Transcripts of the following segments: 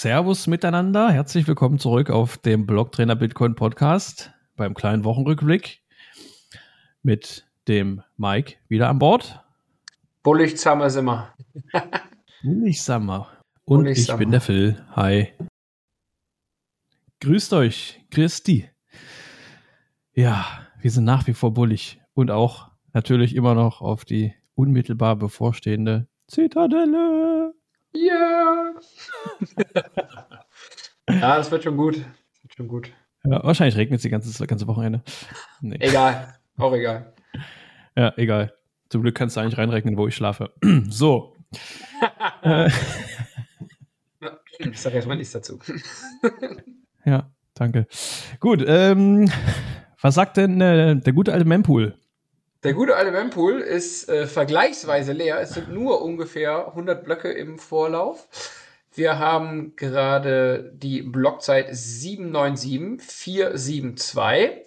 Servus miteinander. Herzlich willkommen zurück auf dem Blocktrainer Bitcoin Podcast beim kleinen Wochenrückblick mit dem Mike wieder an Bord. Bullig Summer sind wir. Bullig Summer. Und Bullig ich Summer. bin der Phil. Hi. Grüßt euch. Christi. Ja, wir sind nach wie vor bullig und auch natürlich immer noch auf die unmittelbar bevorstehende Zitadelle. Ja. ja, das wird schon gut. Das wird schon gut. Ja, wahrscheinlich regnet es die ganze, ganze Wochenende. Nee. Egal. Auch egal. Ja, egal. Zum Glück kannst du eigentlich reinrechnen, wo ich schlafe. so. ich sage erstmal nichts dazu. ja, danke. Gut, ähm, was sagt denn äh, der gute alte Mempool? Der gute alte Mempool ist äh, vergleichsweise leer. Es sind nur ungefähr 100 Blöcke im Vorlauf. Wir haben gerade die Blockzeit 797472.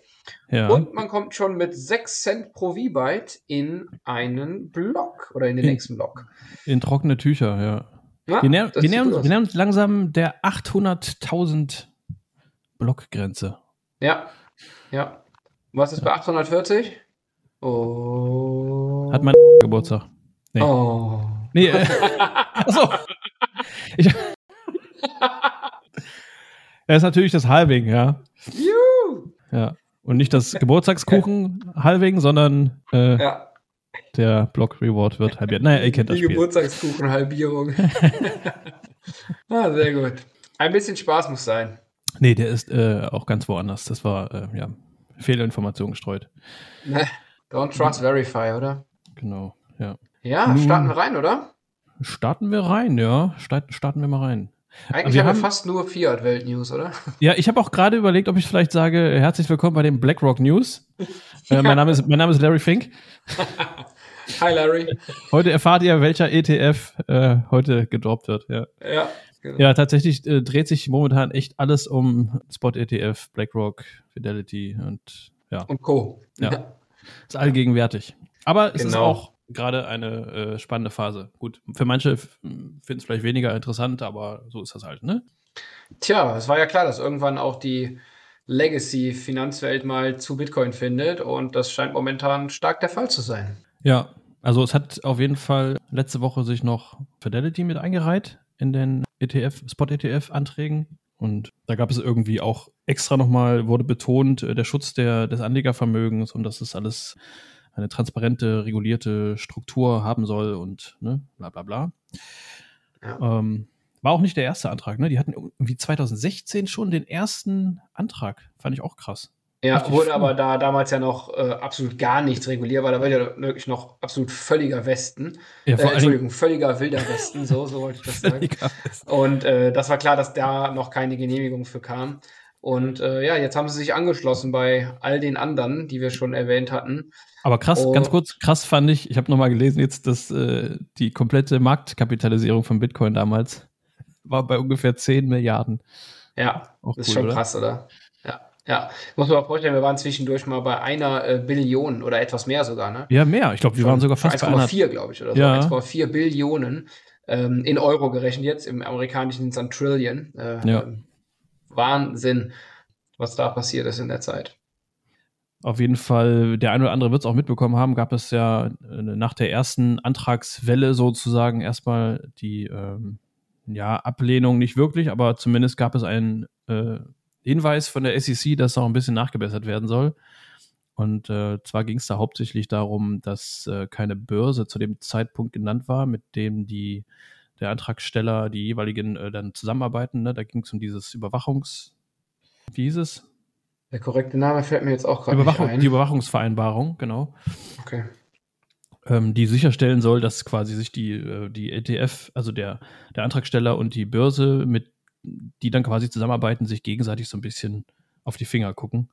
Ja. Und man kommt schon mit 6 Cent pro V-Byte in einen Block oder in den in, nächsten Block. In trockene Tücher, ja. ja wir, nähern, wir, nähern, wir nähern uns langsam der 800.000 Blockgrenze. Ja, ja. Was ist bei 840? Oh. Hat mein Geburtstag. Nee. Oh. Nee, äh, achso. Ich, er ist natürlich das Halving, ja. Juhu. Ja. Und nicht das Geburtstagskuchen-Halving, sondern äh, ja. der Block Reward wird halbiert. Naja, ihr kennt das Die Geburtstagskuchen-Halbierung. ah, sehr gut. Ein bisschen Spaß muss sein. Nee, der ist äh, auch ganz woanders. Das war, äh, ja, Fehlinformation gestreut. Don't trust verify, oder? Genau, ja. Ja, starten wir rein, oder? Starten wir rein, ja. Starten wir mal rein. Eigentlich wir haben wir fast nur Fiat-Welt-News, oder? Ja, ich habe auch gerade überlegt, ob ich vielleicht sage, herzlich willkommen bei den BlackRock News. äh, mein, Name ist, mein Name ist Larry Fink. Hi, Larry. Heute erfahrt ihr, welcher ETF äh, heute gedroppt wird. Ja, ja, genau. ja tatsächlich äh, dreht sich momentan echt alles um Spot-ETF, BlackRock, Fidelity und ja. Und Co. Ja. Ist allgegenwärtig. Aber es genau. ist auch gerade eine äh, spannende Phase. Gut, für manche finden es vielleicht weniger interessant, aber so ist das halt, ne? Tja, es war ja klar, dass irgendwann auch die Legacy-Finanzwelt mal zu Bitcoin findet und das scheint momentan stark der Fall zu sein. Ja, also es hat auf jeden Fall letzte Woche sich noch Fidelity mit eingereiht in den ETF, Spot-ETF-Anträgen. Und da gab es irgendwie auch extra nochmal, wurde betont, äh, der Schutz der, des Anlegervermögens und dass es alles eine transparente, regulierte Struktur haben soll und ne, bla bla bla. Ja. Ähm, war auch nicht der erste Antrag, ne? Die hatten irgendwie 2016 schon den ersten Antrag. Fand ich auch krass. Ja, wurde aber da damals ja noch äh, absolut gar nichts reguliert, weil da war ja wirklich noch absolut völliger Westen. Ja, äh, Entschuldigung, völliger wilder Westen, so, so wollte ich das sagen. Und äh, das war klar, dass da noch keine Genehmigung für kam. Und äh, ja, jetzt haben sie sich angeschlossen bei all den anderen, die wir schon erwähnt hatten. Aber krass, oh. ganz kurz, krass fand ich, ich habe nochmal gelesen jetzt, dass äh, die komplette Marktkapitalisierung von Bitcoin damals war bei ungefähr 10 Milliarden. Ja, Auch das cool, ist schon oder? krass, oder? Ja, muss man mal vorstellen, wir waren zwischendurch mal bei einer äh, Billion oder etwas mehr sogar, ne? Ja, mehr. Ich glaube, wir waren sogar fast bei 1,4, glaube ich, oder so. Ja. 1,4 Billionen ähm, in Euro gerechnet jetzt. Im amerikanischen sind es dann Trillion. Äh, ja. Ähm, Wahnsinn, was da passiert ist in der Zeit. Auf jeden Fall, der eine oder andere wird es auch mitbekommen haben, gab es ja äh, nach der ersten Antragswelle sozusagen erstmal die ähm, ja, Ablehnung nicht wirklich, aber zumindest gab es einen äh, Hinweis von der SEC, dass noch ein bisschen nachgebessert werden soll. Und äh, zwar ging es da hauptsächlich darum, dass äh, keine Börse zu dem Zeitpunkt genannt war, mit dem die der Antragsteller, die jeweiligen äh, dann zusammenarbeiten. Ne? Da ging es um dieses Überwachungs... Wie hieß es? Der korrekte Name fällt mir jetzt auch gerade Überwachung, ein. Die Überwachungsvereinbarung, genau. Okay. Ähm, die sicherstellen soll, dass quasi sich die, äh, die ETF, also der, der Antragsteller und die Börse mit die dann quasi zusammenarbeiten, sich gegenseitig so ein bisschen auf die Finger gucken,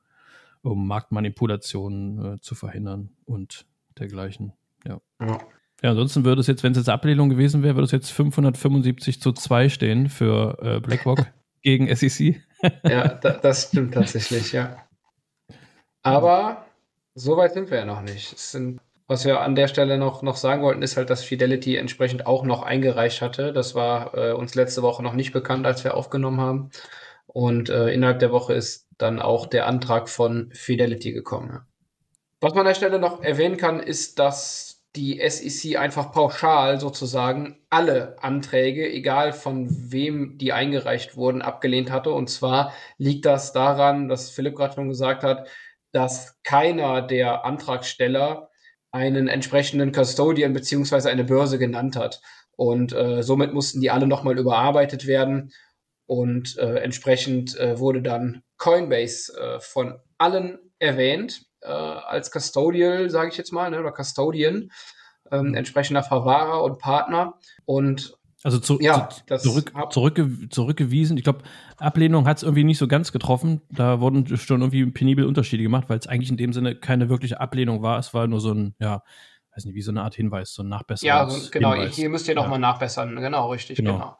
um Marktmanipulationen äh, zu verhindern und dergleichen. Ja. ja. Ja, ansonsten würde es jetzt, wenn es jetzt Ablehnung gewesen wäre, würde es jetzt 575 zu 2 stehen für äh, BlackRock gegen SEC. ja, da, das stimmt tatsächlich, ja. Aber so weit sind wir ja noch nicht. Es sind Was wir an der Stelle noch, noch sagen wollten, ist halt, dass Fidelity entsprechend auch noch eingereicht hatte. Das war äh, uns letzte Woche noch nicht bekannt, als wir aufgenommen haben. Und äh, innerhalb der Woche ist dann auch der Antrag von Fidelity gekommen. Was man an der Stelle noch erwähnen kann, ist, dass die SEC einfach pauschal sozusagen alle Anträge, egal von wem die eingereicht wurden, abgelehnt hatte. Und zwar liegt das daran, dass Philipp gerade schon gesagt hat, dass keiner der Antragsteller einen entsprechenden Custodian beziehungsweise eine Börse genannt hat. Und äh, somit mussten die alle nochmal überarbeitet werden. Und äh, entsprechend äh, wurde dann Coinbase äh, von allen erwähnt äh, als Custodial, sage ich jetzt mal, ne, oder Custodian, ähm, entsprechender Verwahrer und Partner. Und also zu, ja, zu, zurück, zurückge zurückgewiesen. Ich glaube, Ablehnung hat es irgendwie nicht so ganz getroffen. Da wurden schon irgendwie penibel Unterschiede gemacht, weil es eigentlich in dem Sinne keine wirkliche Ablehnung war. Es war nur so ein, ja, weiß nicht, wie so eine Art Hinweis, so ein Nachbessern. Ja, also, genau, Hinweis. hier müsst ihr nochmal ja. nachbessern. Genau, richtig, genau. genau.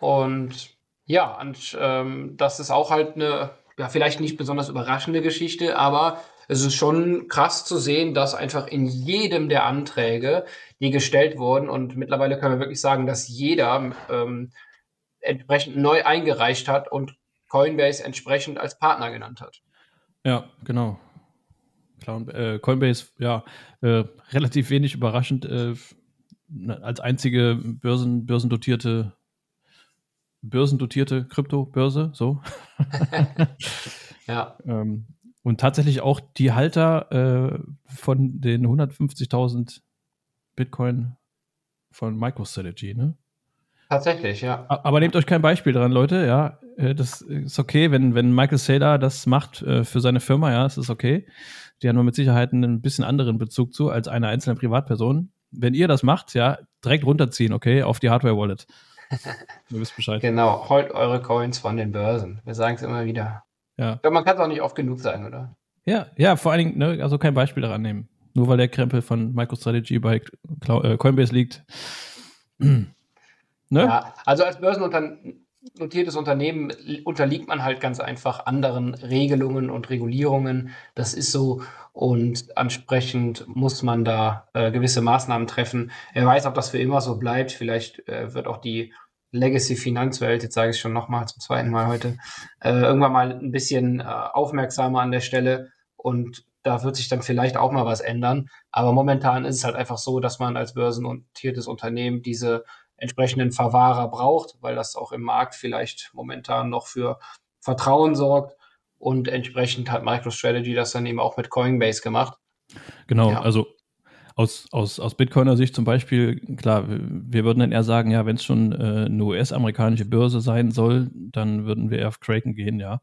Und ja, und ähm, das ist auch halt eine, ja, vielleicht nicht besonders überraschende Geschichte, aber es ist schon krass zu sehen, dass einfach in jedem der Anträge, die gestellt wurden, und mittlerweile können wir wirklich sagen, dass jeder ähm, entsprechend neu eingereicht hat und Coinbase entsprechend als Partner genannt hat. Ja, genau. Äh, Coinbase, ja, äh, relativ wenig überraschend äh, als einzige Börsen, börsendotierte börsendotierte Kryptobörse, so. ja. ähm, und tatsächlich auch die Halter äh, von den 150.000 Bitcoin von MicroStrategy, ne? Tatsächlich, ja. Aber nehmt euch kein Beispiel dran, Leute, ja. Äh, das ist okay, wenn, wenn Michael Saylor das macht äh, für seine Firma, ja, es ist okay. Die haben mit Sicherheit einen bisschen anderen Bezug zu als eine einzelne Privatperson. Wenn ihr das macht, ja, direkt runterziehen, okay, auf die Hardware-Wallet. Du wisst Bescheid. Genau, holt eure Coins von den Börsen. Wir sagen es immer wieder. Ja. Ich glaube, man kann es auch nicht oft genug sagen, oder? Ja, ja, vor allen Dingen, ne, also kein Beispiel daran nehmen. Nur weil der Krempel von MicroStrategy bei äh, Coinbase liegt. ne? Ja, also als börsennotiertes Unternehmen unterliegt man halt ganz einfach anderen Regelungen und Regulierungen. Das ist so. Und entsprechend muss man da äh, gewisse Maßnahmen treffen. Wer weiß, ob das für immer so bleibt. Vielleicht äh, wird auch die Legacy-Finanzwelt, jetzt sage ich es schon nochmal zum zweiten Mal heute, äh, irgendwann mal ein bisschen äh, aufmerksamer an der Stelle und da wird sich dann vielleicht auch mal was ändern. Aber momentan ist es halt einfach so, dass man als börsennotiertes Unternehmen diese entsprechenden Verwahrer braucht, weil das auch im Markt vielleicht momentan noch für Vertrauen sorgt. Und entsprechend hat MicroStrategy das dann eben auch mit Coinbase gemacht. Genau, ja. also aus, aus, aus Bitcoiner Sicht zum Beispiel, klar, wir würden dann eher sagen, ja, wenn es schon äh, eine US-amerikanische Börse sein soll, dann würden wir eher auf Kraken gehen, ja,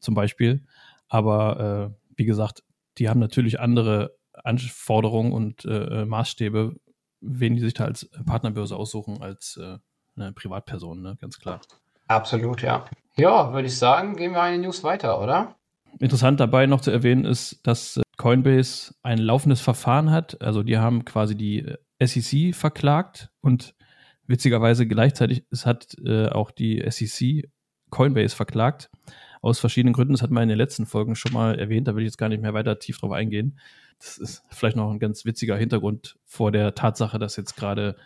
zum Beispiel. Aber äh, wie gesagt, die haben natürlich andere Anforderungen und äh, Maßstäbe, wen die sich da als Partnerbörse aussuchen, als äh, eine Privatperson, ne? ganz klar. Absolut, ja. Ja, würde ich sagen, gehen wir eine News weiter, oder? Interessant dabei noch zu erwähnen ist, dass äh, Coinbase ein laufendes Verfahren hat. Also die haben quasi die äh, SEC verklagt und witzigerweise gleichzeitig es hat äh, auch die SEC Coinbase verklagt. Aus verschiedenen Gründen. Das hat man in den letzten Folgen schon mal erwähnt. Da will ich jetzt gar nicht mehr weiter tief drauf eingehen. Das ist vielleicht noch ein ganz witziger Hintergrund vor der Tatsache, dass jetzt gerade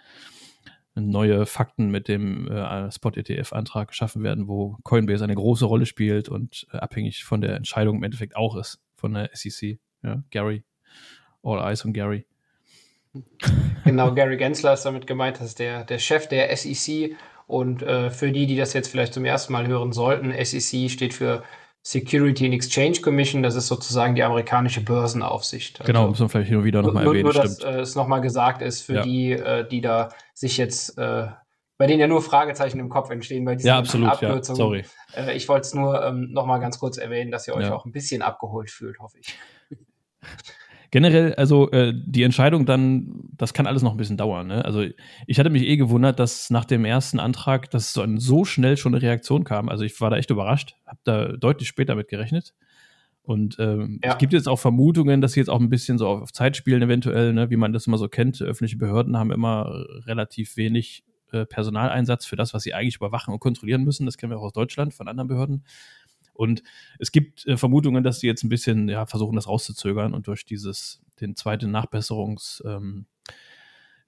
neue Fakten mit dem äh, Spot-ETF-Antrag geschaffen werden, wo Coinbase eine große Rolle spielt und äh, abhängig von der Entscheidung im Endeffekt auch ist von der SEC. Ja, Gary. All Eyes on Gary. Genau, Gary Gensler ist damit gemeint, dass der, der Chef der SEC und äh, für die, die das jetzt vielleicht zum ersten Mal hören sollten, SEC steht für Security and Exchange Commission, das ist sozusagen die amerikanische Börsenaufsicht. Also genau, muss man vielleicht hin und wieder nochmal erwähnen. Nur, dass äh, es nochmal gesagt ist für ja. die, äh, die da sich jetzt, äh, bei denen ja nur Fragezeichen im Kopf entstehen bei diesen ja, absolut, Abkürzungen. Ja, sorry. Äh, ich wollte es nur ähm, nochmal ganz kurz erwähnen, dass ihr euch ja. auch ein bisschen abgeholt fühlt, hoffe ich. Generell, also äh, die Entscheidung dann, das kann alles noch ein bisschen dauern. Ne? Also ich hatte mich eh gewundert, dass nach dem ersten Antrag, dass so, so schnell schon eine Reaktion kam. Also ich war da echt überrascht, habe da deutlich später mit gerechnet. Und ähm, ja. es gibt jetzt auch Vermutungen, dass sie jetzt auch ein bisschen so auf, Zeit spielen, eventuell, ne? wie man das immer so kennt. Öffentliche Behörden haben immer relativ wenig äh, Personaleinsatz für das, was sie eigentlich überwachen und kontrollieren müssen. Das kennen wir auch aus Deutschland von anderen Behörden. Und es gibt äh, Vermutungen, dass sie jetzt ein bisschen ja, versuchen, das rauszuzögern und durch dieses den zweiten Nachbesserungshinweis,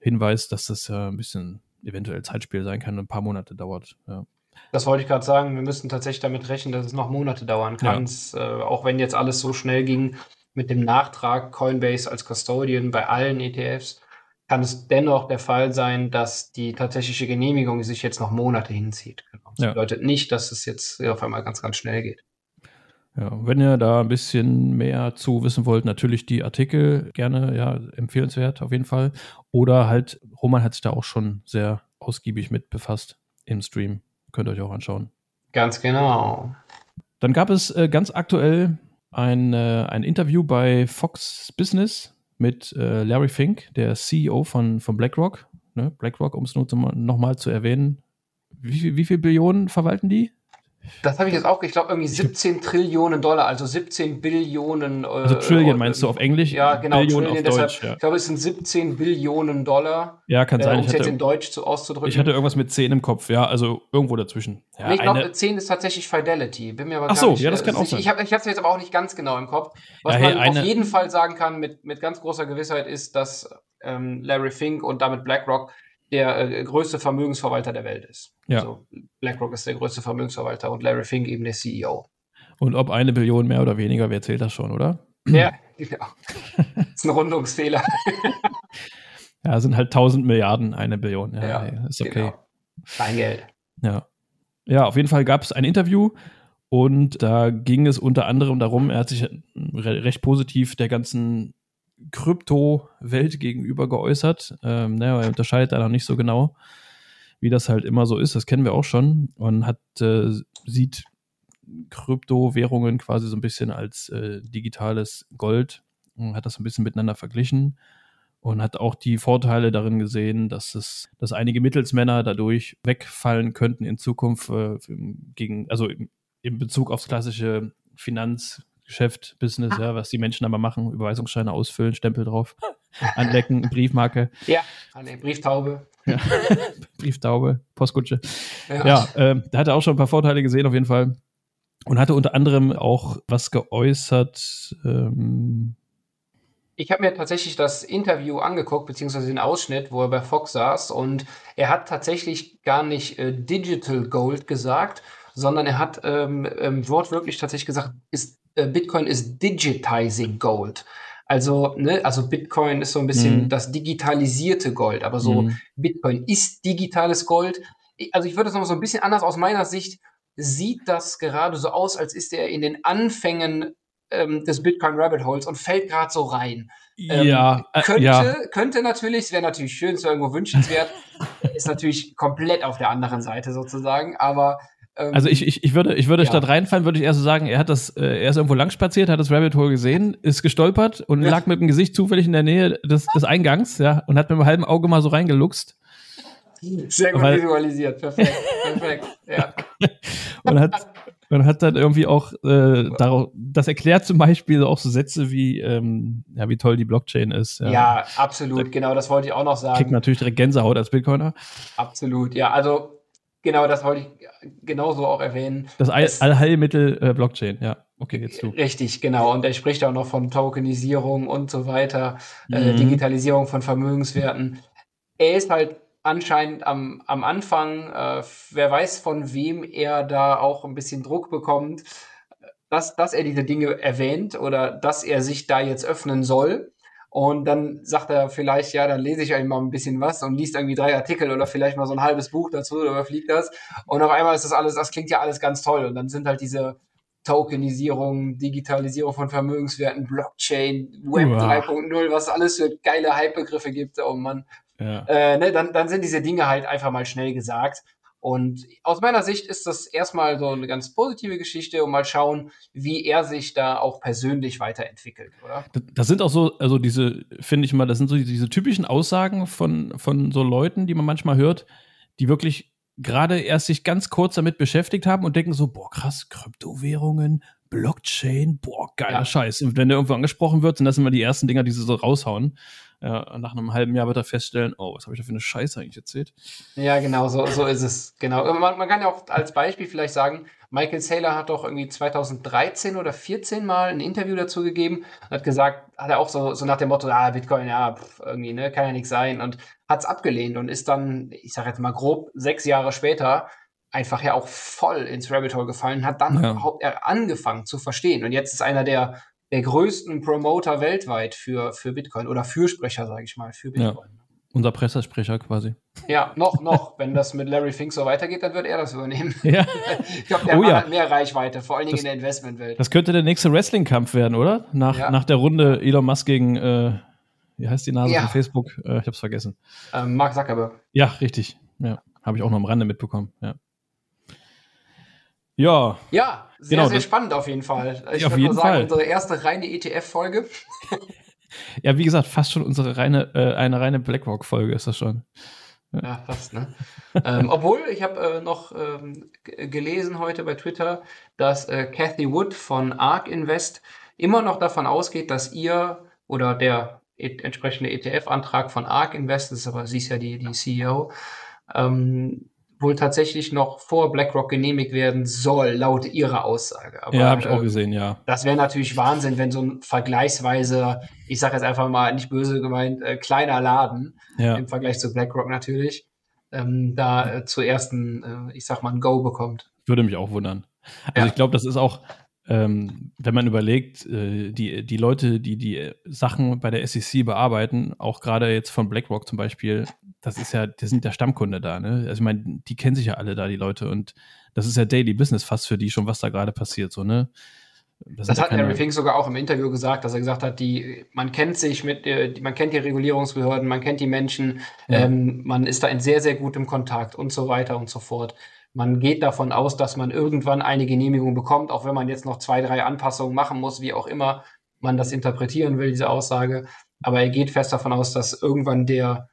ähm, dass das ja ein bisschen eventuell Zeitspiel sein kann, ein paar Monate dauert. Ja. Das wollte ich gerade sagen. Wir müssten tatsächlich damit rechnen, dass es noch Monate dauern kann. Ja. Äh, auch wenn jetzt alles so schnell ging mit dem Nachtrag Coinbase als Custodian bei allen ETFs, kann es dennoch der Fall sein, dass die tatsächliche Genehmigung sich jetzt noch Monate hinzieht. Genau. Das ja. bedeutet nicht, dass es jetzt auf einmal ganz, ganz schnell geht. Ja, wenn ihr da ein bisschen mehr zu wissen wollt, natürlich die Artikel gerne, ja, empfehlenswert auf jeden Fall. Oder halt, Roman hat sich da auch schon sehr ausgiebig mit befasst im Stream. Könnt ihr euch auch anschauen. Ganz genau. Dann gab es äh, ganz aktuell ein, äh, ein Interview bei Fox Business mit äh, Larry Fink, der CEO von, von BlackRock. Ne? BlackRock, um es nur nochmal zu erwähnen. Wie, wie viel Billionen verwalten die? Das habe ich jetzt auch, ich glaube, irgendwie 17 Trillionen Dollar, also 17 Billionen. Äh, also Trillion meinst du auf Englisch? Ja, genau. Billionen Trillion, auf Deutsch, ja. Ich glaube, es sind 17 Billionen Dollar. Ja, kann sein. Äh, um es jetzt in Deutsch zu, auszudrücken. Ich hatte irgendwas mit 10 im Kopf, ja, also irgendwo dazwischen. Ja, nee, ich glaube, 10 ist tatsächlich Fidelity. Bin mir aber Ach so, nicht, ja, das kann auch sein. Ich habe es jetzt aber auch nicht ganz genau im Kopf. Was ja, hey, man auf jeden Fall sagen kann mit, mit ganz großer Gewissheit ist, dass ähm, Larry Fink und damit BlackRock der äh, größte Vermögensverwalter der Welt ist. Ja. Also BlackRock ist der größte Vermögensverwalter und Larry Fink eben der CEO. Und ob eine Billion mehr oder weniger, wer zählt das schon, oder? Ja, genau. das ist ein Rundungsfehler. ja, sind halt 1000 Milliarden eine Billion. Ja, ja ist okay. Genau. Kein Geld. Ja. Ja, auf jeden Fall gab es ein Interview und da ging es unter anderem darum, er hat sich recht positiv der ganzen Krypto-Welt gegenüber geäußert. Ähm, naja, er unterscheidet da noch nicht so genau, wie das halt immer so ist. Das kennen wir auch schon und hat, äh, sieht Kryptowährungen quasi so ein bisschen als äh, digitales Gold und hat das ein bisschen miteinander verglichen und hat auch die Vorteile darin gesehen, dass es, dass einige Mittelsmänner dadurch wegfallen könnten in Zukunft äh, gegen, also in Bezug aufs klassische Finanz, Geschäft, Business, ah. ja, was die Menschen aber machen, Überweisungsscheine ausfüllen, Stempel drauf, anlecken, Briefmarke. Ja, eine Brieftaube. Ja. Brieftaube, Postkutsche. Ja, ja äh, da hat er auch schon ein paar Vorteile gesehen, auf jeden Fall. Und hatte unter anderem auch was geäußert. Ähm ich habe mir tatsächlich das Interview angeguckt, beziehungsweise den Ausschnitt, wo er bei Fox saß. Und er hat tatsächlich gar nicht äh, Digital Gold gesagt, sondern er hat ähm, ähm, wortwörtlich tatsächlich gesagt, ist Bitcoin ist digitizing Gold. Also, ne, also Bitcoin ist so ein bisschen mhm. das digitalisierte Gold, aber so mhm. Bitcoin ist digitales Gold. Also ich würde das noch so ein bisschen anders aus meiner Sicht sieht das gerade so aus, als ist er in den Anfängen ähm, des Bitcoin Rabbit Holes und fällt gerade so rein. Ähm, ja, äh, könnte, ja. könnte natürlich, es wäre natürlich schön, es wäre irgendwo wünschenswert, ist natürlich komplett auf der anderen Seite sozusagen, aber also ich, ich, ich würde, ich würde ja. statt reinfallen, würde ich eher so sagen, er hat das, äh, er ist irgendwo lang spaziert, hat das Rabbit Hole gesehen, ist gestolpert und ja. lag mit dem Gesicht zufällig in der Nähe des, des Eingangs, ja, und hat mit dem halben Auge mal so reingeluchst. Sehr gut Weil, visualisiert, perfekt, perfekt, ja. und hat, und hat dann irgendwie auch äh, darauf, das erklärt zum Beispiel auch so Sätze wie, ähm, ja, wie toll die Blockchain ist. Ja, ja absolut, da, genau, das wollte ich auch noch sagen. Kriegt natürlich direkt Gänsehaut als Bitcoiner. Absolut, ja, also Genau, das wollte ich genauso auch erwähnen. Das All Allheilmittel äh, Blockchain, ja. Okay, jetzt du. Richtig, genau. Und er spricht auch noch von Tokenisierung und so weiter, äh, mhm. äh, Digitalisierung von Vermögenswerten. Er ist halt anscheinend am, am Anfang, äh, wer weiß, von wem er da auch ein bisschen Druck bekommt, dass, dass er diese Dinge erwähnt oder dass er sich da jetzt öffnen soll. Und dann sagt er vielleicht, ja, dann lese ich halt mal ein bisschen was und liest irgendwie drei Artikel oder vielleicht mal so ein halbes Buch dazu oder überfliegt das. Und auf einmal ist das alles, das klingt ja alles ganz toll. Und dann sind halt diese Tokenisierung, Digitalisierung von Vermögenswerten, Blockchain, Web wow. 3.0, was alles für geile Hype-Begriffe gibt. Oh Mann. Ja. Äh, ne, dann, dann sind diese Dinge halt einfach mal schnell gesagt. Und aus meiner Sicht ist das erstmal so eine ganz positive Geschichte und mal schauen, wie er sich da auch persönlich weiterentwickelt, oder? Das sind auch so, also diese, finde ich mal, das sind so diese typischen Aussagen von, von so Leuten, die man manchmal hört, die wirklich gerade erst sich ganz kurz damit beschäftigt haben und denken so, boah, krass, Kryptowährungen, Blockchain, boah, geiler ja. Scheiß. Und wenn der irgendwo angesprochen wird, sind das immer die ersten Dinger, die sie so raushauen. Ja, nach einem halben Jahr wird er feststellen, oh, was habe ich da für eine Scheiße eigentlich erzählt? Ja, genau, so, so ist es. Genau. Man, man kann ja auch als Beispiel vielleicht sagen, Michael Saylor hat doch irgendwie 2013 oder 14 mal ein Interview dazu gegeben, hat gesagt, hat er auch so, so nach dem Motto, ah, Bitcoin, ja, pff, irgendwie, ne, kann ja nichts sein und hat es abgelehnt und ist dann, ich sage jetzt mal grob, sechs Jahre später einfach ja auch voll ins Rabbit Hole gefallen, hat dann ja. überhaupt angefangen zu verstehen und jetzt ist einer der, der größten Promoter weltweit für, für Bitcoin oder Fürsprecher, sage ich mal, für Bitcoin. Ja. Unser Pressesprecher quasi. Ja, noch, noch. Wenn das mit Larry Fink so weitergeht, dann wird er das übernehmen. Ja. Ich glaube, der oh, ja. hat mehr Reichweite, vor allen Dingen das, in der Investmentwelt. Das könnte der nächste Wrestling-Kampf werden, oder? Nach, ja. nach der Runde Elon Musk gegen, äh, wie heißt die Nase ja. von Facebook? Äh, ich hab's vergessen. Ähm, Mark Zuckerberg. Ja, richtig. Ja, habe ich auch noch am Rande mitbekommen. Ja. Ja. Ja, sehr, genau, sehr spannend auf jeden Fall. Ich würde mal sagen, Fall. unsere erste reine ETF-Folge. Ja, wie gesagt, fast schon unsere reine, äh, eine reine BlackRock-Folge ist das schon. Ja, ja fast, ne? ähm, obwohl, ich habe äh, noch ähm, gelesen heute bei Twitter, dass äh, Cathy Wood von ARK Invest immer noch davon ausgeht, dass ihr oder der e entsprechende ETF-Antrag von ARK Invest, das ist aber sie ist ja die, die CEO, ähm, wohl tatsächlich noch vor BlackRock genehmigt werden soll, laut ihrer Aussage. Aber, ja, habe ich auch äh, gesehen, ja. Das wäre natürlich Wahnsinn, wenn so ein vergleichsweise, ich sage jetzt einfach mal nicht böse gemeint, äh, kleiner Laden ja. im Vergleich zu BlackRock natürlich, ähm, da äh, zuerst ein, äh, ich sag mal, ein Go bekommt. Würde mich auch wundern. Also ja. ich glaube, das ist auch, ähm, wenn man überlegt, äh, die, die Leute, die die Sachen bei der SEC bearbeiten, auch gerade jetzt von BlackRock zum Beispiel, das ist ja, die sind der Stammkunde da, ne? Also ich meine, die kennen sich ja alle da, die Leute, und das ist ja Daily Business fast für die schon, was da gerade passiert, so, ne? Das, das hat. Larry Fink sogar auch im Interview gesagt, dass er gesagt hat, die, man kennt sich mit, äh, man kennt die Regulierungsbehörden, man kennt die Menschen, ja. ähm, man ist da in sehr, sehr gutem Kontakt und so weiter und so fort. Man geht davon aus, dass man irgendwann eine Genehmigung bekommt, auch wenn man jetzt noch zwei, drei Anpassungen machen muss, wie auch immer man das interpretieren will, diese Aussage. Aber er geht fest davon aus, dass irgendwann der,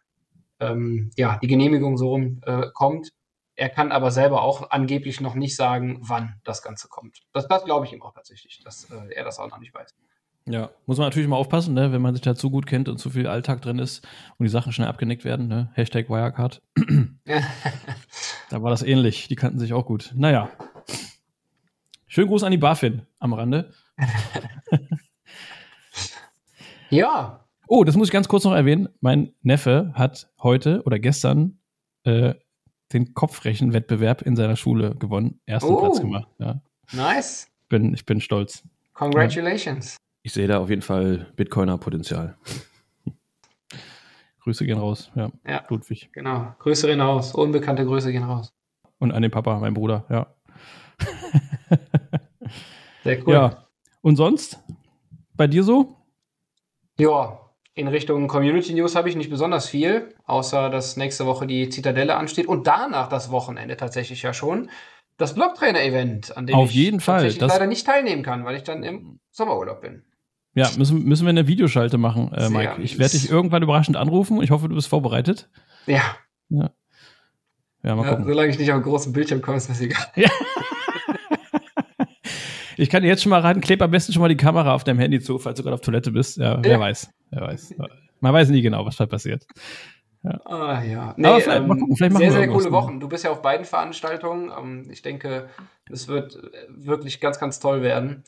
ähm, ja, die Genehmigung so rum äh, kommt. Er kann aber selber auch angeblich noch nicht sagen, wann das Ganze kommt. Das, das glaube ich ihm auch tatsächlich, dass äh, er das auch noch nicht weiß. Ja, muss man natürlich mal aufpassen, ne? wenn man sich da zu gut kennt und zu viel Alltag drin ist und die Sachen schnell abgenickt werden. Ne? Hashtag Wirecard. da war das ähnlich. Die kannten sich auch gut. Naja. Schönen Gruß an die BaFin am Rande. ja. Oh, das muss ich ganz kurz noch erwähnen. Mein Neffe hat heute oder gestern äh, den Kopfrechenwettbewerb in seiner Schule gewonnen. Ersten oh. Platz gemacht. Ja. Nice. Bin, ich bin stolz. Congratulations ich sehe da auf jeden Fall Bitcoiner-Potenzial. Grüße gehen raus, ja. ja. Ludwig. Genau. Grüße gehen raus. Unbekannte Grüße gehen raus. Und an den Papa, mein Bruder, ja. Sehr cool. Ja. Und sonst? Bei dir so? Ja, in Richtung Community News habe ich nicht besonders viel, außer dass nächste Woche die Zitadelle ansteht und danach das Wochenende tatsächlich ja schon das Blocktrainer-Event, an dem Auf ich jeden Fall. leider nicht teilnehmen kann, weil ich dann im Sommerurlaub bin. Ja, müssen, müssen wir eine Videoschalte machen, äh, Mike. Ich werde dich irgendwann überraschend anrufen. Ich hoffe, du bist vorbereitet. Ja. Ja, ja mal gucken. solange ich nicht auf einen großen Bildschirm komme, ist das egal. Ja. ich kann dir jetzt schon mal raten, kleb am besten schon mal die Kamera auf deinem Handy zu, falls du gerade auf Toilette bist. Ja, wer ja. weiß. Wer weiß. Man weiß nie genau, was da passiert. Ja. Ah ja. Nee, Aber vielleicht, ähm, mal gucken, vielleicht sehr, sehr coole ne? Wochen. Du bist ja auf beiden Veranstaltungen. Ähm, ich denke, es wird wirklich ganz, ganz toll werden.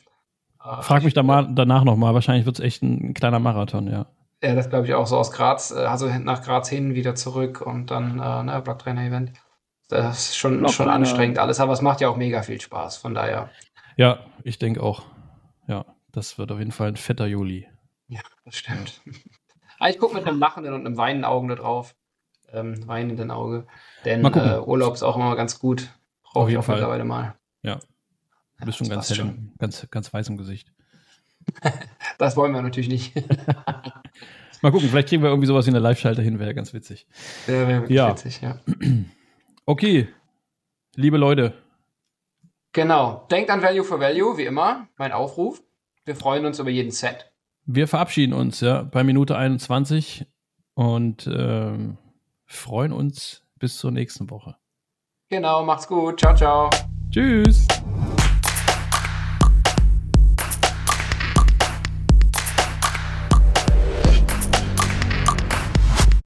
Frag mich da mal danach nochmal. Wahrscheinlich wird es echt ein kleiner Marathon, ja. Ja, das glaube ich auch so aus Graz, äh, also nach Graz hin, wieder zurück und dann äh, ne, Blocktrainer-Event. Das ist schon, schon anstrengend alles, aber es macht ja auch mega viel Spaß, von daher. Ja, ich denke auch. Ja, das wird auf jeden Fall ein fetter Juli. Ja, das stimmt. ah, ich gucke mit einem lachenden und einem weinenden Auge da drauf. Ähm, weinenden Auge. Denn äh, Urlaub ist auch immer ganz gut. Brauche ich auch Fall. mittlerweile mal. Ja, Du bist schon ganz hell, schon. ganz, ganz weiß im Gesicht. das wollen wir natürlich nicht. Mal gucken, vielleicht kriegen wir irgendwie sowas wie eine Live-Schalter hin, wäre ganz witzig. Ja, wäre ja. witzig, ja. Okay, liebe Leute. Genau. Denkt an Value for Value, wie immer, mein Aufruf. Wir freuen uns über jeden Set. Wir verabschieden uns ja bei Minute 21 und ähm, freuen uns bis zur nächsten Woche. Genau, macht's gut. Ciao, ciao. Tschüss.